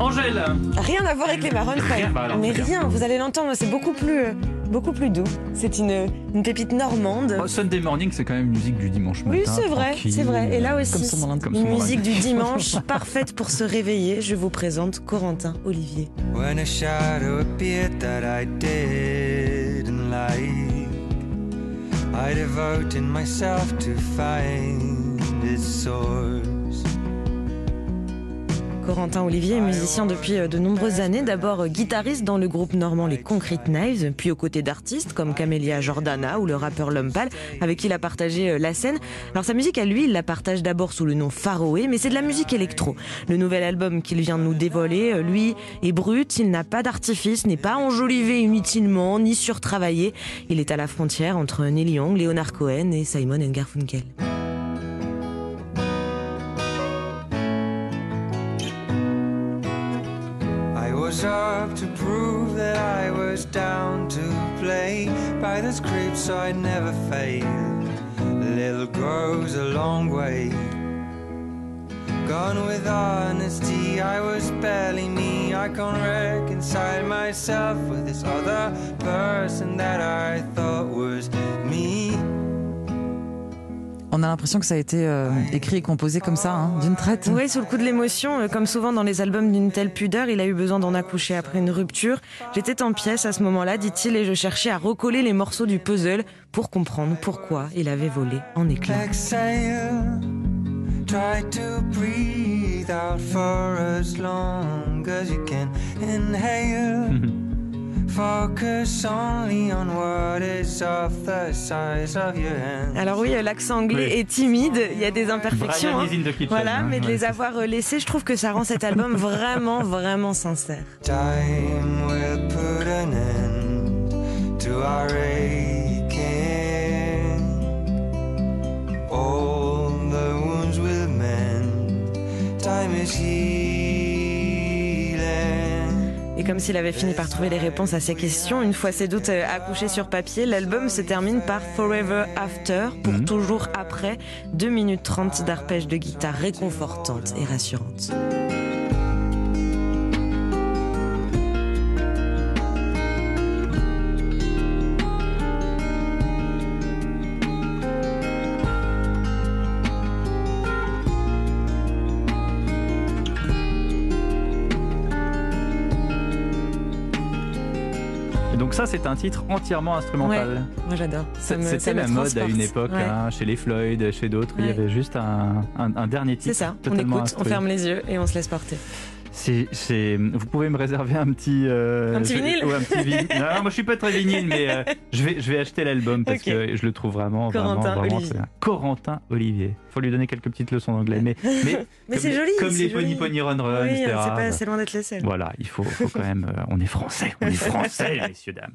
Angèle Rien à voir avec les Maroon 5. Rien, bah alors, mais rien, vous allez l'entendre, c'est beaucoup plus, euh, beaucoup plus doux. C'est une, une pépite normande. Oh, Sunday Morning, c'est quand même musique du dimanche matin. oui, c'est vrai, c'est vrai. Et là Comme aussi, son. Comme son musique du dimanche parfaite pour se réveiller. Je vous présente Corentin Olivier. When a shadow appeared that I didn't like, I devoted myself to find its source. Corentin Olivier est musicien depuis euh, de nombreuses années. D'abord euh, guitariste dans le groupe normand Les Concrete Knives, puis aux côtés d'artistes comme Camélia Jordana ou le rappeur Lumpal, avec qui il a partagé euh, la scène. Alors sa musique à lui, il la partage d'abord sous le nom Faroé, mais c'est de la musique électro. Le nouvel album qu'il vient de nous dévoiler, lui, est brut, il n'a pas d'artifice, n'est pas enjolivé inutilement, ni surtravaillé. Il est à la frontière entre Neil Young, Leonard Cohen et Simon Garfunkel. Was up to prove that I was down to play by the script, so I'd never fail. Little goes a long way. Gone with honesty, I was barely me. I can't reconcile myself with this other person that I thought On a l'impression que ça a été euh, écrit et composé comme ça, hein, d'une traite. Oui, sous le coup de l'émotion, euh, comme souvent dans les albums d'une telle pudeur, il a eu besoin d'en accoucher après une rupture. J'étais en pièce à ce moment-là, dit-il, et je cherchais à recoller les morceaux du puzzle pour comprendre pourquoi il avait volé en éclats. Exhale, try to breathe out for as long as you can. Inhale, Alors oui, l'accent anglais Oui. est timide, il y a des imperfections. Brian hein. is in the kitchen, Voilà, hein, mais de les avoir euh, laissés, je trouve que ça rend cet album vraiment, vraiment sincère. Time will put an end to our aching. All the wounds will mend. Time is healing. Et comme s'il avait fini par trouver les réponses à ces questions, une fois ses doutes euh, accouchés sur papier, l'album se termine par Forever After, pour Mhm. toujours après, 2 minutes 30 d'arpèges de guitare réconfortantes et rassurantes. Donc ça, c'est un titre entièrement instrumental. Moi j'adore. C'était la mode à une époque, Ouais. hein, chez les Floyd, chez d'autres. Il y avait juste un, un- un dernier titre. C'est ça, on écoute, on ferme les yeux et on se laisse porter. C'est, c'est- vous pouvez me réserver un petit, euh, Un petit je- vinyle un petit. Non, moi je suis pas très vinyle, mais euh, je vais, je vais acheter l'album parce que je le trouve vraiment, vraiment, Corentin vraiment Olivier. bien. Corentin Olivier. Faut lui donner quelques petites leçons d'anglais, mais, mais, Mais c'est joli, comme les joli. Pony Pony Run Run, oui, etc. c'est pas assez loin d'être les seuls. Voilà, il faut, faut quand même, euh, on est français, on est français, messieurs dames.